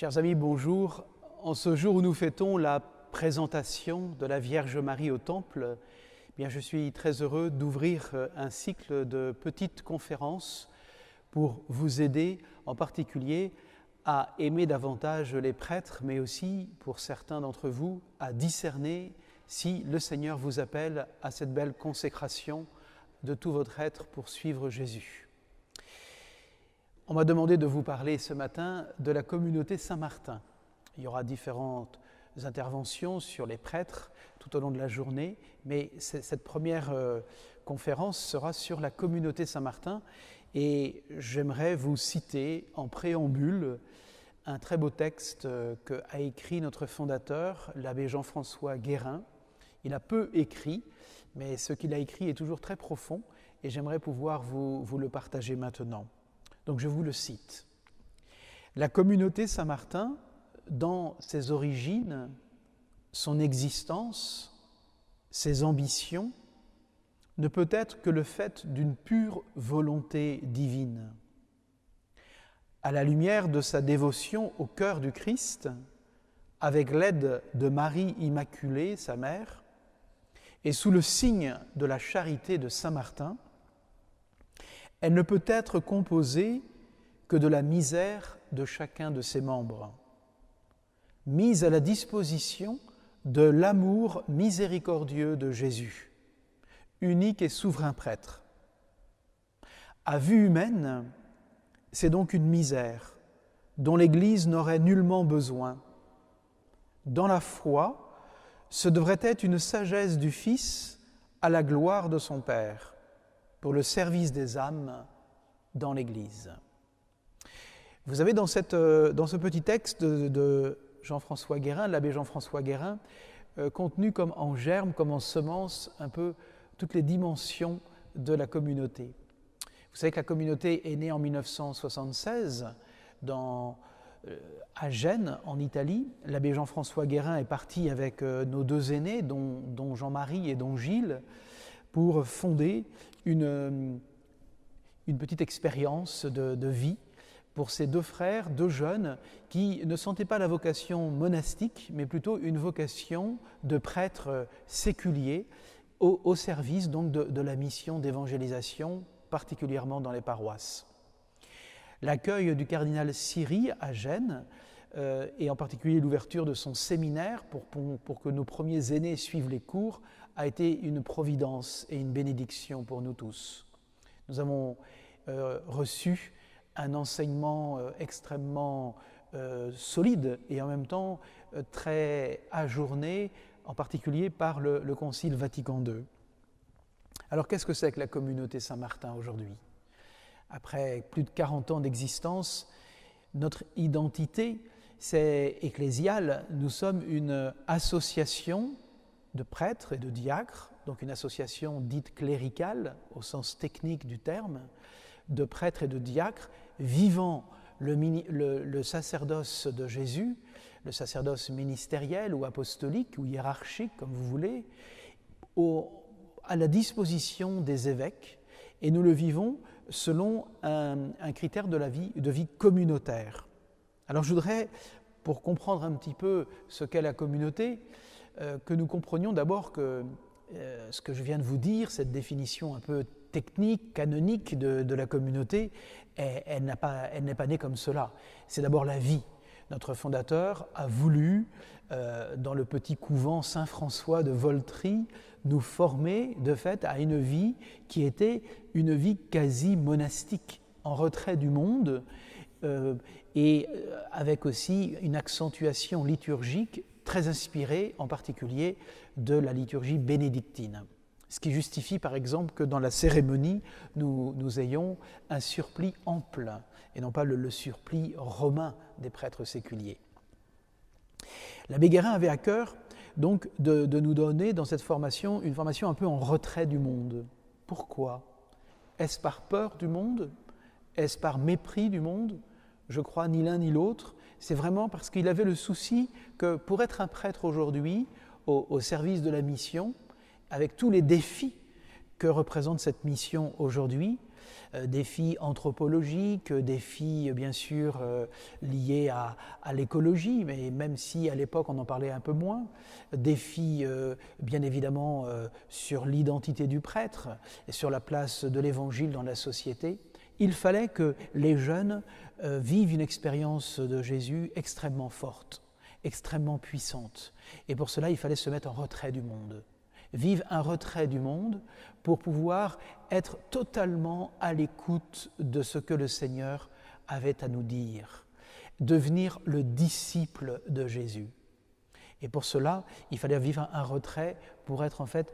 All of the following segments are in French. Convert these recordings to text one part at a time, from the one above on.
Chers amis, bonjour. En ce jour où nous fêtons la présentation de la Vierge Marie au Temple, eh je suis très heureux d'ouvrir un cycle de petites conférences pour vous aider en particulier à aimer davantage les prêtres, mais aussi pour certains d'entre vous à discerner si le Seigneur vous appelle à cette belle consécration de tout votre être pour suivre Jésus. On m'a demandé de vous parler ce matin de la communauté Saint-Martin. Il y aura différentes interventions sur les prêtres tout au long de la journée, mais cette première euh, conférence sera sur la communauté Saint-Martin et j'aimerais vous citer en préambule un très beau texte euh, qu'a écrit notre fondateur, l'abbé Jean-François Guérin. Il a peu écrit, mais ce qu'il a écrit est toujours très profond et j'aimerais pouvoir vous le partager maintenant. Donc je vous le cite. La communauté Saint-Martin, dans ses origines, son existence, ses ambitions, ne peut être que le fait d'une pure volonté divine. À la lumière de sa dévotion au cœur du Christ, avec l'aide de Marie Immaculée, sa mère, et sous le signe de la charité de Saint Martin, elle ne peut être composée que de la misère de chacun de ses membres, mise à la disposition de l'amour miséricordieux de Jésus, unique et souverain prêtre. À vue humaine, c'est donc une misère dont l'Église n'aurait nullement besoin. Dans la foi, ce devrait être une sagesse du Fils à la gloire de son Père pour le service des âmes dans l'Église. Vous avez dans, euh, ce petit texte de, Jean-François Guérin, l'abbé Jean-François Guérin, euh, contenu comme en germe, comme en semence, un peu toutes les dimensions de la communauté. Vous savez que la communauté est née en 1976 dans, euh, à Gênes, en Italie. L'abbé Jean-François Guérin est parti avec nos deux aînés, dont Jean-Marie et dont Gilles, pour fonder une, une petite expérience de, vie pour ces deux frères, deux jeunes, qui ne sentaient pas la vocation monastique, mais plutôt une vocation de prêtre séculier au, service donc de, la mission d'évangélisation, particulièrement dans les paroisses. L'accueil du cardinal Siri à Gênes, euh, et en particulier l'ouverture de son séminaire pour, que nos premiers aînés suivent les cours, a été une providence et une bénédiction pour nous tous. Nous avons euh, reçu un enseignement euh, extrêmement euh, solide et en même temps très ajourné, en particulier par le, le Concile Vatican II. Alors qu'est-ce que c'est que la communauté Saint-Martin aujourd'hui? Après plus de 40 ans d'existence, notre identité, c'est ecclésiale. Nous sommes une association de prêtres et de diacres, donc une association dite cléricale au sens technique du terme, de prêtres et de diacres vivant le, sacerdoce de Jésus, le sacerdoce ministériel ou apostolique ou hiérarchique, comme vous voulez, à la disposition des évêques, et nous le vivons selon un, critère de la vie, de vie communautaire. Alors je voudrais, pour comprendre un petit peu ce qu'est la communauté, euh, que nous comprenions d'abord que euh, ce que je viens de vous dire, cette définition un peu technique, canonique de, la communauté, elle, n'est pas née comme cela. C'est d'abord la vie. Notre fondateur a voulu, euh, dans le petit couvent Saint-François de Voltry, nous former de fait à une vie qui était une vie quasi monastique, en retrait du monde, et avec aussi une accentuation liturgique très inspiré en particulier de la liturgie bénédictine. Ce qui justifie par exemple que dans la cérémonie, nous, ayons un surplis ample et non pas le, surplis romain des prêtres séculiers. L'abbé Guérin avait à cœur donc de, nous donner dans cette formation une formation un peu en retrait du monde. Pourquoi? Est-ce par peur du monde? Est-ce par mépris du monde? Je crois ni l'un ni l'autre c'est vraiment parce qu'il avait le souci que pour être un prêtre aujourd'hui, au, service de la mission, avec tous les défis que représente cette mission aujourd'hui, défis anthropologiques, défis bien sûr liés à, l'écologie, mais même si à l'époque on en parlait un peu moins, défis bien évidemment sur l'identité du prêtre et sur la place de l'évangile dans la société, il fallait que les jeunes vivent une expérience de Jésus extrêmement forte, extrêmement puissante. Et pour cela, il fallait se mettre en retrait du monde vivent un retrait du monde pour pouvoir être totalement à l'écoute de ce que le Seigneur avait à nous dire, devenir le disciple de Jésus. Et pour cela, il fallait vivre un retrait pour être en fait,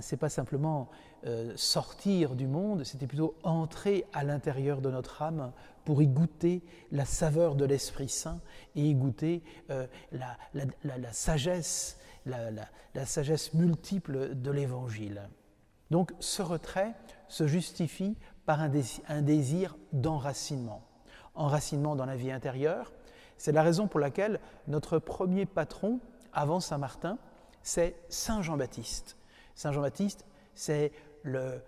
c'est pas simplement euh, sortir du monde, c'était plutôt entrer à l'intérieur de notre âme pour y goûter la saveur de l'Esprit Saint et y goûter euh, la, sagesse la, sagesse multiple de l'Évangile. Donc ce retrait se justifie par un désir d'enracinement. Enracinement dans la vie intérieure, c'est la raison pour laquelle notre premier patron, avant Saint Martin, c'est Saint Jean-Baptiste. Saint Jean-Baptiste, c'est le,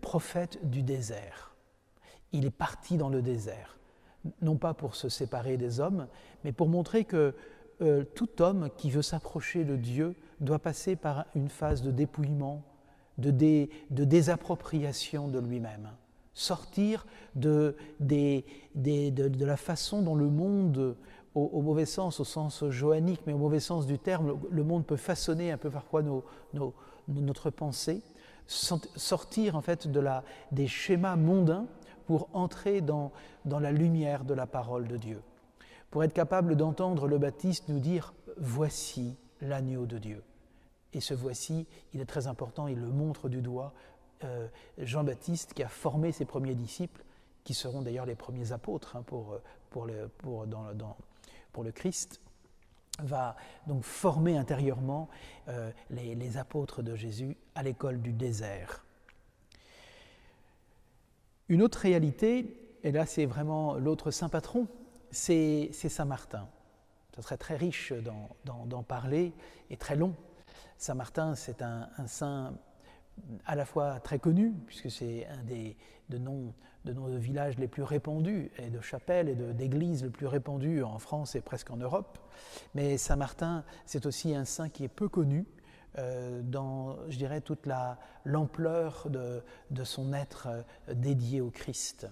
prophète du désert. Il est parti dans le désert, non pas pour se séparer des hommes, mais pour montrer que euh, tout homme qui veut s'approcher de Dieu doit passer par une phase de dépouillement, de, désappropriation de lui-même, sortir de, la façon dont le monde, au, mauvais sens, au sens joannique, mais au mauvais sens du terme, le monde peut façonner un peu parfois notre pensée, sortir en fait de la, des schémas mondains pour entrer dans la lumière de la parole de Dieu pour être capable d'entendre le Baptiste nous dire Voici l'agneau de Dieu. Et ce voici, il est très important, il le montre du doigt. Euh, Jean-Baptiste, qui a formé ses premiers disciples, qui seront d'ailleurs les premiers apôtres hein, pour, pour, le, pour, dans, pour, le, Christ, va donc former intérieurement euh, les, apôtres de Jésus à l'école du désert. Une autre réalité, et là c'est vraiment l'autre saint patron c'est Saint Martin. Ce serait très riche d'en parler et très long. Saint Martin, c'est un, saint à la fois très connu, puisque c'est un des de noms, de noms de villages les plus répandus, et de chapelles et d'églises les plus répandues en France et presque en Europe. Mais Saint Martin, c'est aussi un saint qui est peu connu, euh, dans, je dirais, toute l'ampleur de, de, son être euh, dédié au Christ.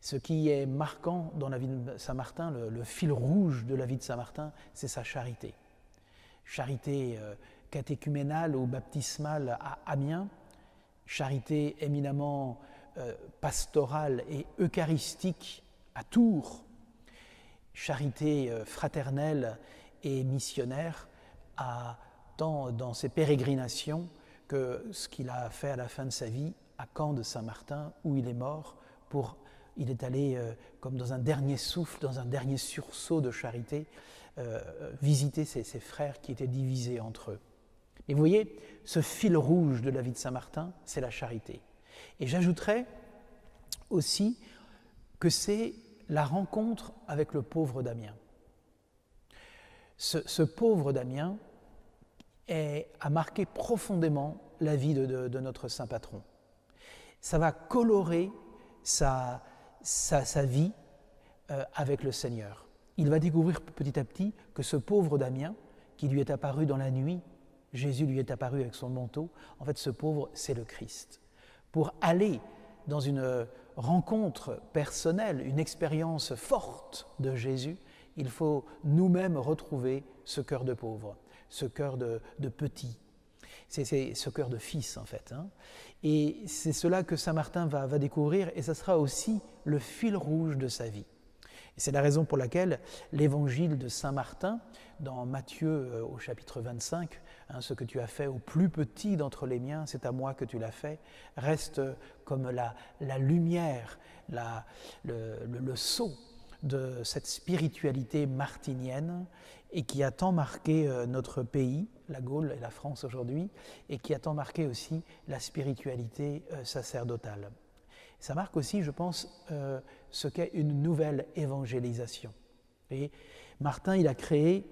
Ce qui est marquant dans la vie de Saint Martin, le, fil rouge de la vie de Saint Martin, c'est sa charité. Charité euh, catéchuménale ou baptismale à Amiens, charité éminemment euh, pastorale et eucharistique à Tours, charité euh, fraternelle et missionnaire à, tant dans ses pérégrinations que ce qu'il a fait à la fin de sa vie à Caen de Saint-Martin, où il est mort, pour il est allé, euh, comme dans un dernier souffle, dans un dernier sursaut de charité, visiter ses, frères qui étaient divisés entre eux. Et vous voyez, ce fil rouge de la vie de Saint Martin, c'est la charité. Et j'ajouterais aussi que c'est la rencontre avec le pauvre Damien. Ce, pauvre Damien a marqué profondément la vie de, notre saint patron. Ça va colorer sa, sa, vie euh, avec le Seigneur. Il va découvrir petit à petit que ce pauvre Damien, qui lui est apparu dans la nuit, Jésus lui est apparu avec son manteau, en fait ce pauvre, c'est le Christ. Pour aller dans une rencontre personnelle, une expérience forte de Jésus, il faut nous-mêmes retrouver ce cœur de pauvre, ce cœur de, petit, c'est ce cœur de fils en fait. Hein. Et c'est cela que Saint Martin va, découvrir et ça sera aussi le fil rouge de sa vie. Et c'est la raison pour laquelle l'évangile de Saint Martin, dans Matthieu euh, au chapitre 25, hein, ce que tu as fait au plus petit d'entre les miens, c'est à moi que tu l'as fait, reste comme la, lumière, le, le, sceau de cette spiritualité martinienne et qui a tant marqué euh, notre pays, la Gaule et la France aujourd'hui, et qui a tant marqué aussi la spiritualité euh, sacerdotale. Ça marque aussi, je pense, euh, ce qu'est une nouvelle évangélisation. Martin, il a créé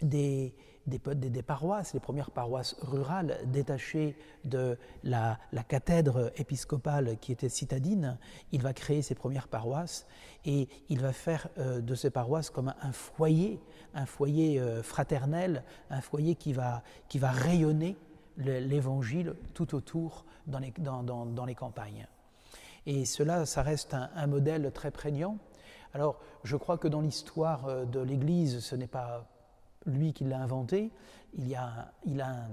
des, des, paroisses, les premières paroisses rurales détachées de la, cathèdre épiscopale qui était citadine. Il va créer ses premières paroisses et il va faire euh, de ces paroisses comme un, foyer, un foyer euh, fraternel, un foyer qui va, qui va rayonner l'évangile tout autour dans les, dans, les, campagnes. Et cela, ça reste un, un modèle très prégnant. Alors, je crois que dans l'histoire euh, de l'Église, ce n'est pas lui qui l'a inventé, il y a, il a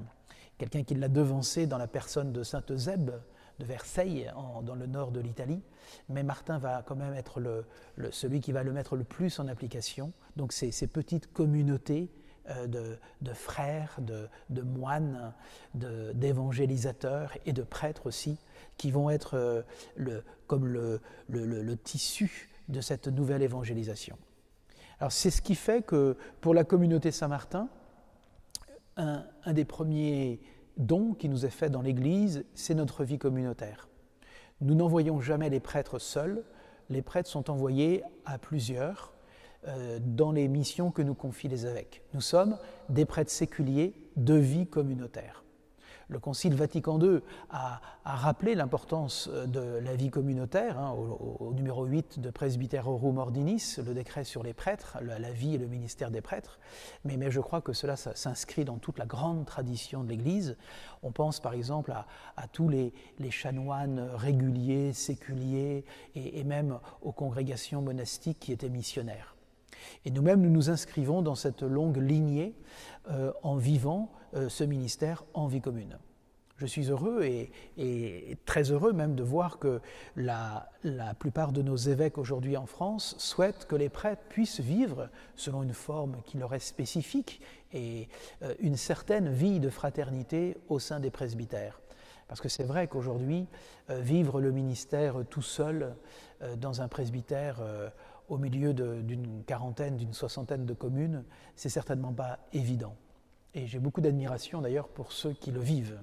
quelqu'un qui l'a devancé dans la personne de Sainte Eusèbe de Versailles, dans le nord de l'Italie, mais Martin va quand même être le, celui qui va le mettre le plus en application. Donc ces, ces petites communautés euh, de, frères, de, de moines, d'évangélisateurs et de prêtres aussi, qui vont être euh, le, comme le tissu de cette nouvelle évangélisation. C'est ce qui fait que pour la communauté Saint-Martin, un, des premiers dons qui nous est fait dans l'Église, c'est notre vie communautaire. Nous n'envoyons jamais les prêtres seuls, les prêtres sont envoyés à plusieurs euh, dans les missions que nous confient les évêques. Nous sommes des prêtres séculiers de vie communautaire. Le Concile Vatican II a, rappelé l'importance euh, de la vie communautaire hein, au, numéro 8 de Presbyterorum Ordinis, le décret sur les prêtres, la, vie et le ministère des prêtres. Mais, je crois que cela s'inscrit dans toute la grande tradition de l'Église. On pense par exemple à, tous les, chanoines réguliers, séculiers et même aux congrégations monastiques qui étaient missionnaires. Et nous-mêmes, nous nous inscrivons dans cette longue lignée euh, en vivant ce ministère en vie commune. Je suis heureux et, très heureux même de voir que la, plupart de nos évêques aujourd'hui en France souhaitent que les prêtres puissent vivre selon une forme qui leur est spécifique et euh, une certaine vie de fraternité au sein des presbytères. Parce que c'est vrai qu'aujourd'hui, vivre le ministère tout seul dans un presbytère au milieu d'une quarantaine, d'une soixantaine de communes, c'est certainement pas évident. Et j'ai beaucoup d'admiration d'ailleurs pour ceux qui le vivent.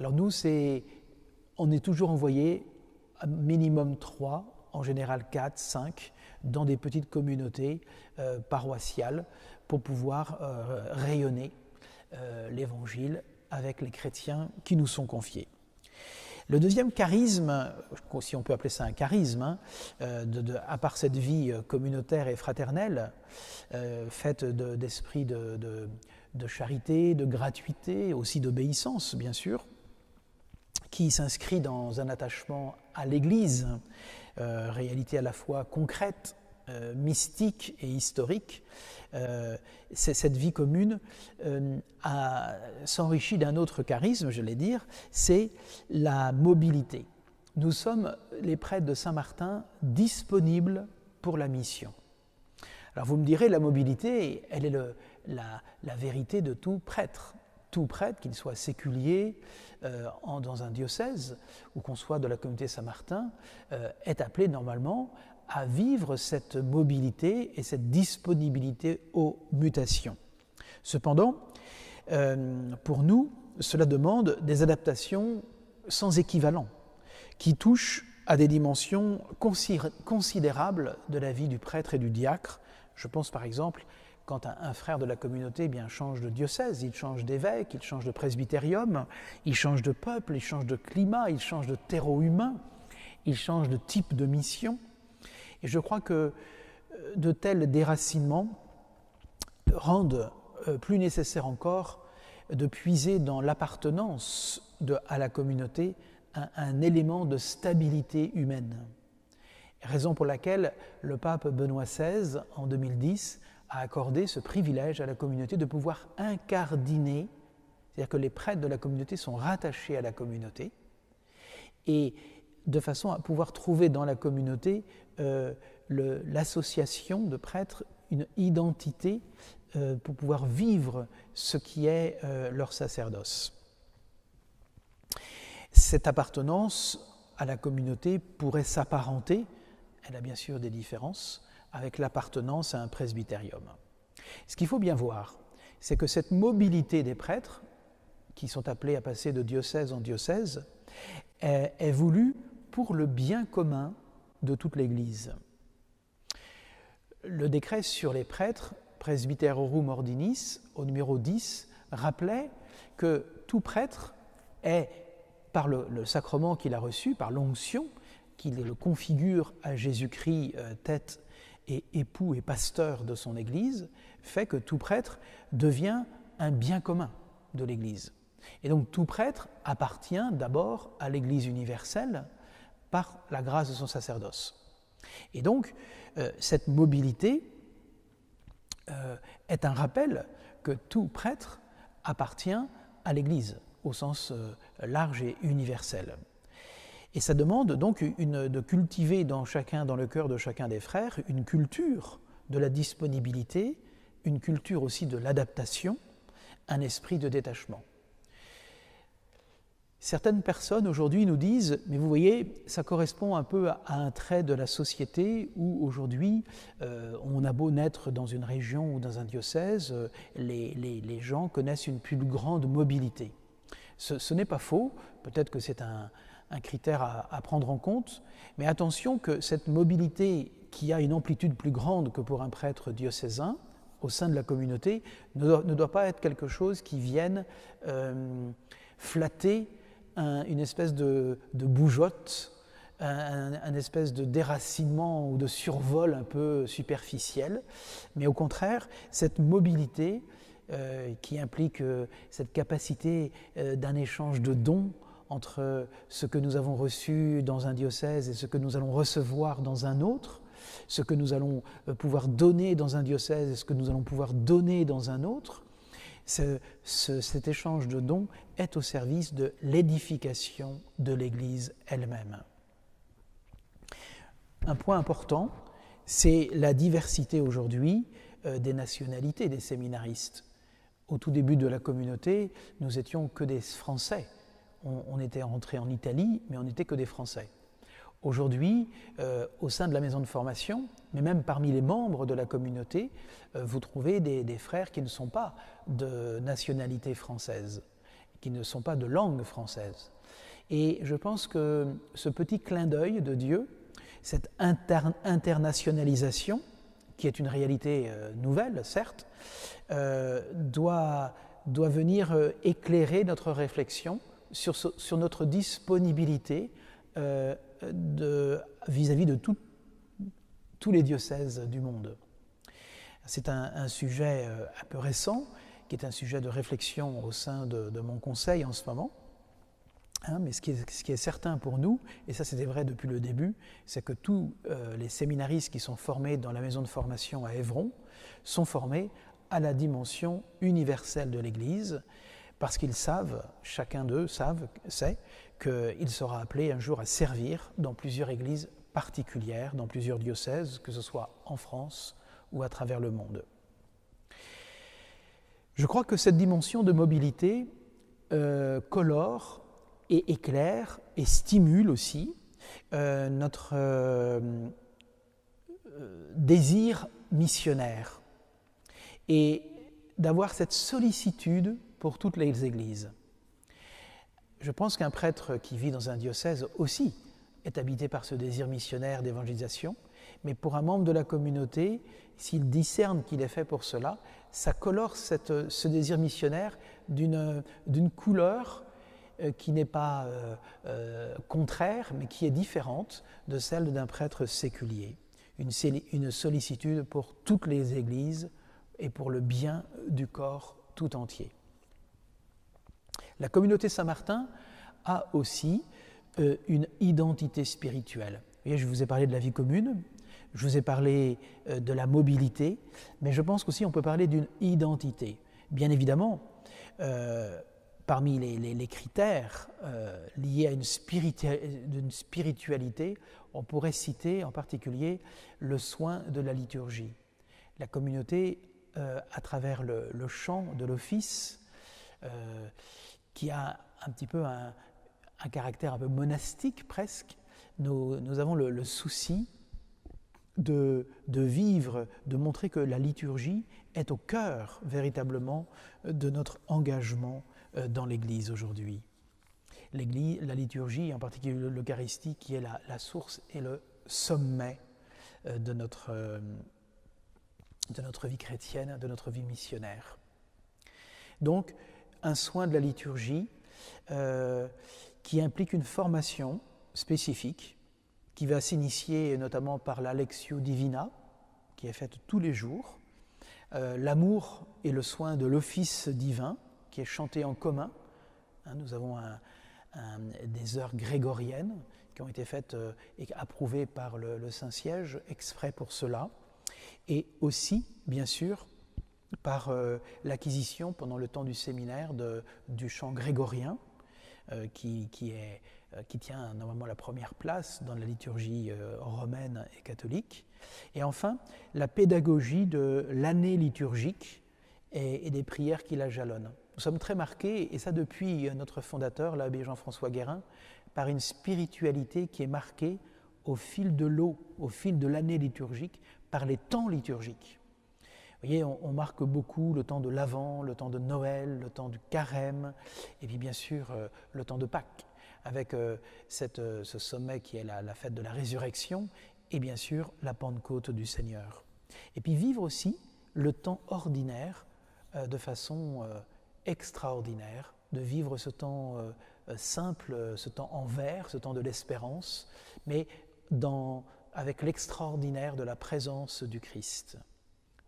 Alors nous, c'est, on est toujours envoyé à minimum trois, en général quatre, cinq, dans des petites communautés euh, paroissiales pour pouvoir euh, rayonner euh, l'Évangile avec les chrétiens qui nous sont confiés. Le deuxième charisme, si on peut appeler ça un charisme, hein, euh, à part cette vie euh, communautaire et fraternelle, euh, faite d'esprit de, charité, de gratuité, aussi d'obéissance, bien sûr, qui s'inscrit dans un attachement à l'Église, réalité à la fois concrète, mystique et historique, euh, cette vie commune euh, s'enrichit d'un autre charisme, je vais dire, c'est la mobilité. Nous sommes, les prêtres de Saint-Martin, disponibles pour la mission. Alors vous me direz, la mobilité, elle est la, vérité de tout prêtre. Tout prêtre, qu'il soit séculier euh, dans un diocèse ou qu'on soit de la communauté Saint-Martin, est appelé normalement à vivre cette mobilité et cette disponibilité aux mutations. Cependant, euh, pour nous, cela demande des adaptations sans équivalent, qui touchent à des dimensions considérables de la vie du prêtre et du diacre. Je pense par exemple quand un, frère de la communauté eh bien, change de diocèse, il change d'évêque, il change de presbytérium, il change de peuple, il change de climat, il change de terreau humain, il change de type de mission. Et je crois que euh, de tels déracinements rendent euh, plus nécessaire encore de puiser dans l'appartenance à la communauté un, élément de stabilité humaine. Raison pour laquelle le pape Benoît XVI, en 2010, a accordé ce privilège à la communauté de pouvoir incardiner, c'est-à-dire que les prêtres de la communauté sont rattachés à la communauté, et de façon à pouvoir trouver dans la communauté euh, l'association de prêtres une identité euh, pour pouvoir vivre ce qui est euh, leur sacerdoce. Cette appartenance à la communauté pourrait s'apparenter, elle a bien sûr des différences, avec l'appartenance à un presbytérium. Ce qu'il faut bien voir, c'est que cette mobilité des prêtres, qui sont appelés à passer de diocèse en diocèse, est voulue pour le bien commun de toute l'Église. Le décret sur les prêtres Presbyterorum Ordinis, au numéro 10, rappelait que tout prêtre est, par le, sacrement qu'il a reçu, par l'onction, qu'il le configure à Jésus-Christ euh, tête et époux et pasteur de son Église, fait que tout prêtre devient un bien commun de l'Église. Et donc tout prêtre appartient d'abord à l'Église universelle par la grâce de son sacerdoce. Et donc euh, cette mobilité euh, est un rappel que tout prêtre appartient à l'Église au sens euh, large et universel. Et ça demande donc de cultiver dans dans le cœur de chacun des frères, une culture de la disponibilité, une culture aussi de l'adaptation, un esprit de détachement. Certaines personnes aujourd'hui nous disent, mais vous voyez, ça correspond un peu à un trait de la société où aujourd'hui euh, on a beau naître dans une région ou dans un diocèse, euh, les, gens connaissent une plus grande mobilité. Ce, n'est pas faux, peut-être que c'est un, critère à, prendre en compte, mais attention que cette mobilité qui a une amplitude plus grande que pour un prêtre diocésain au sein de la communauté ne doit, pas être quelque chose qui vienne euh, flatter une espèce de, bougeotte, un, espèce de déracinement ou de survol un peu superficiel, mais au contraire, cette mobilité euh, qui implique euh, cette capacité euh, d'un échange de dons entre ce que nous avons reçu dans un diocèse et ce que nous allons recevoir dans un autre, ce que nous allons pouvoir donner dans un diocèse et ce que nous allons pouvoir donner dans un autre, cet échange de dons est au service de l'édification de l'Église elle-même. Un point important, c'est la diversité aujourd'hui euh, des nationalités des séminaristes. Au tout début de la communauté, nous étions que des Français. On, on était rentré en Italie, mais on n'était que des Français. Aujourd'hui, euh, au sein de la maison de formation, mais même parmi les membres de la communauté, euh, vous trouvez des, frères qui ne sont pas de nationalité française, qui ne sont pas de langue française. Et je pense que ce petit clin d'œil de Dieu, cette internationalisation, qui est une réalité euh, nouvelle, certes, doit, venir éclairer notre réflexion sur notre disponibilité vis-à-vis de, tous les diocèses du monde. C'est un, sujet euh, un peu récent, qui est un sujet de réflexion au sein de, mon conseil en ce moment. Hein, mais ce qui, est, certain pour nous, et ça c'était vrai depuis le début, c'est que tous euh, les séminaristes qui sont formés dans la maison de formation à Évron sont formés à la dimension universelle de l'Église, parce qu'ils savent, chacun d'eux savent, sait qu'il sera appelé un jour à servir dans plusieurs églises particulières, dans plusieurs diocèses, que ce soit en France ou à travers le monde. Je crois que cette dimension de mobilité euh, colore et éclaire et stimule aussi euh, notre euh, désir missionnaire et d'avoir cette sollicitude pour toutes les églises. Je pense qu'un prêtre qui vit dans un diocèse aussi est habité par ce désir missionnaire d'évangélisation, mais pour un membre de la communauté, s'il discerne qu'il est fait pour cela, ça colore ce désir missionnaire d'une couleur euh, qui n'est pas euh, euh, contraire, mais qui est différente de celle d'un prêtre séculier. Une, une sollicitude pour toutes les églises et pour le bien du corps tout entier. La communauté Saint-Martin a aussi euh, une identité spirituelle. je vous ai parlé de la vie commune, je vous ai parlé euh, de la mobilité, mais je pense qu'aussi on peut parler d'une identité. Bien évidemment, euh, parmi les, critères liés à une, spiritualité, on pourrait citer en particulier le soin de la liturgie. La communauté, à travers le, le chant de l'office, qui a un petit peu un, caractère un peu monastique presque, nous, avons le, souci de, vivre, de montrer que la liturgie est au cœur véritablement de notre engagement euh, dans l'Église aujourd'hui. L'Église, la liturgie, en particulier l'Eucharistie, qui est la, source et le sommet euh, de notre, euh, de notre vie chrétienne, de notre vie missionnaire. Donc, un soin de la liturgie qui implique une formation spécifique qui va s'initier notamment par la Lectio Divina, qui est faite tous les jours, euh, l'amour et le soin de l'office divin, qui est chanté en commun. Hein, nous avons des heures grégoriennes qui ont été faites euh, et approuvées par le Saint-Siège exprès pour cela et aussi, bien sûr, par euh, l'acquisition pendant le temps du séminaire du chant grégorien, est, euh, qui, tient normalement la première place dans la liturgie romaine et catholique. Et enfin, la pédagogie de l'année liturgique et, des prières qui la jalonnent. Nous sommes très marqués, et ça depuis notre fondateur, l'abbé Jean-François Guérin, par une spiritualité qui est marquée au fil de l'eau, au fil de l'année liturgique, par les temps liturgiques. Vous voyez, on, marque beaucoup le temps de l'Avent, le temps de Noël, le temps du Carême, et puis bien sûr euh, le temps de Pâques, avec euh, euh, ce sommet qui est la, fête de la résurrection, et bien sûr la Pentecôte du Seigneur. Et puis vivre aussi le temps ordinaire de façon extraordinaire, de vivre ce temps simple, ce temps en ce temps de l'espérance, mais avec l'extraordinaire de la présence du Christ.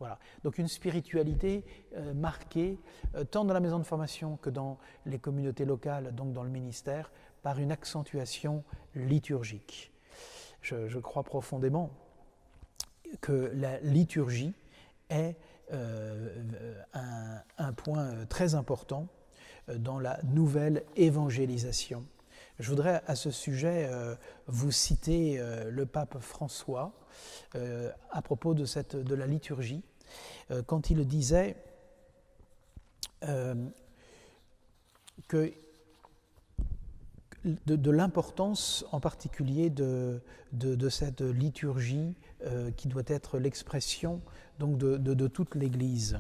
Voilà. Donc une spiritualité euh, marquée, euh, tant dans la maison de formation que dans les communautés locales, donc dans le ministère, par une accentuation liturgique. Je, crois profondément que la liturgie est euh, un, point très important dans la nouvelle évangélisation je voudrais à ce sujet vous citer le pape François à propos de la liturgie, quand il disait que de, l'importance en particulier de, cette liturgie qui doit être l'expression donc de, toute l'Église.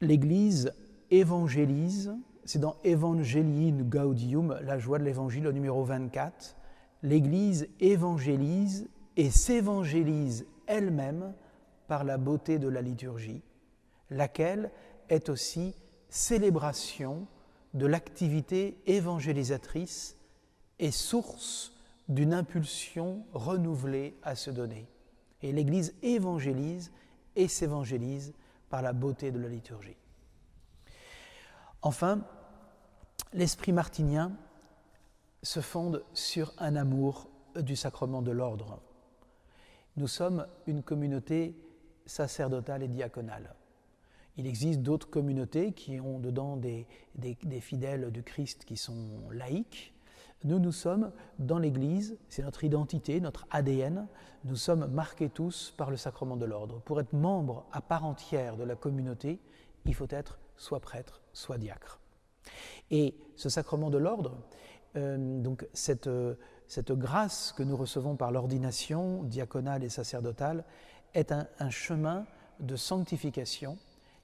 l'Église évangélise, c'est dans Evangelii Gaudium, la joie de l'Évangile au numéro 24, l'Église évangélise et s'évangélise elle-même par la beauté de la liturgie, laquelle est aussi célébration de l'activité évangélisatrice et source d'une impulsion renouvelée à se donner. Et l'Église évangélise et s'évangélise par la beauté de la liturgie. Enfin, l'esprit martinien se fonde sur un amour du sacrement de l'ordre. Nous sommes une communauté sacerdotale et diaconale. Il existe d'autres communautés qui ont dedans des, des, fidèles du Christ qui sont laïcs. Nous, nous sommes dans l'Église, c'est notre identité, notre ADN, nous sommes marqués tous par le sacrement de l'ordre. Pour être membre à part entière de la communauté, il faut être soit prêtre, soit diacre. Et ce sacrement de l'ordre, donc cette, cette, grâce que nous recevons par l'ordination diaconale et sacerdotale, est un, chemin de sanctification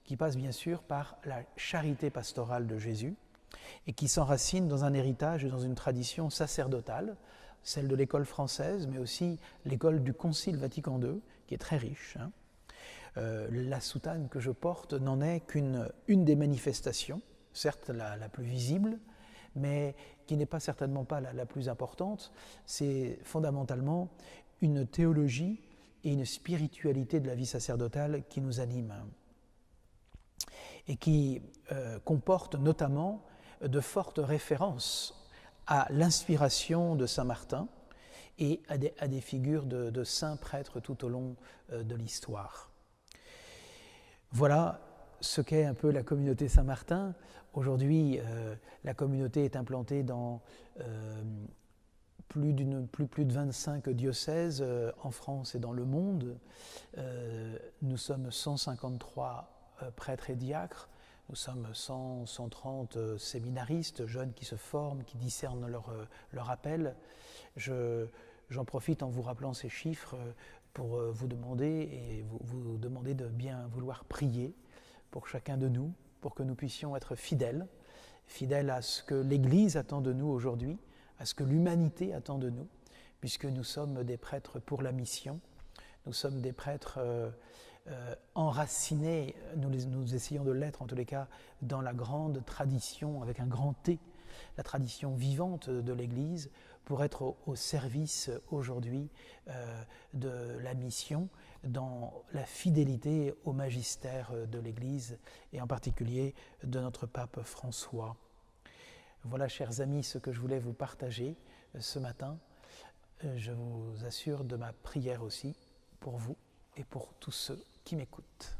qui passe bien sûr par la charité pastorale de Jésus et qui s'enracine dans un héritage et dans une tradition sacerdotale, celle de l'école française, mais aussi l'école du Concile Vatican II, qui est très riche. Hein. Euh, la soutane que je porte n'en est qu'une une des manifestations, certes la, plus visible, mais qui n'est pas certainement pas la, plus importante. C'est fondamentalement une théologie et une spiritualité de la vie sacerdotale qui nous anime et qui euh, comporte notamment de fortes références à l'inspiration de Saint Martin et à des, figures de, saints prêtres tout au long euh, de l'histoire. Voilà ce qu'est un peu la communauté Saint-Martin. Aujourd'hui, euh, la communauté est implantée dans euh, plus, plus, plus, de 25 diocèses en France et dans le monde. nous sommes 153 prêtres et diacres. Nous sommes 100, 130 euh, séminaristes, jeunes qui se forment, qui discernent leur, euh, leur appel. j'en profite en vous rappelant ces chiffres euh, pour vous demander et vous demander de bien vouloir prier pour chacun de nous, pour que nous puissions être fidèles, fidèles à ce que l'Église attend de nous aujourd'hui, à ce que l'humanité attend de nous, puisque nous sommes des prêtres pour la mission. Nous sommes des prêtres euh, euh, enracinés, nous, nous essayons de l'être en tous les cas, dans la grande tradition, avec un grand T, la tradition vivante de l'Église, pour être au, service aujourd'hui euh, de la mission, dans la fidélité au magistère de l'Église et en particulier de notre pape François. Voilà, chers amis, ce que je voulais vous partager ce matin. Je vous assure de ma prière aussi pour vous et pour tous ceux qui m'écoutent.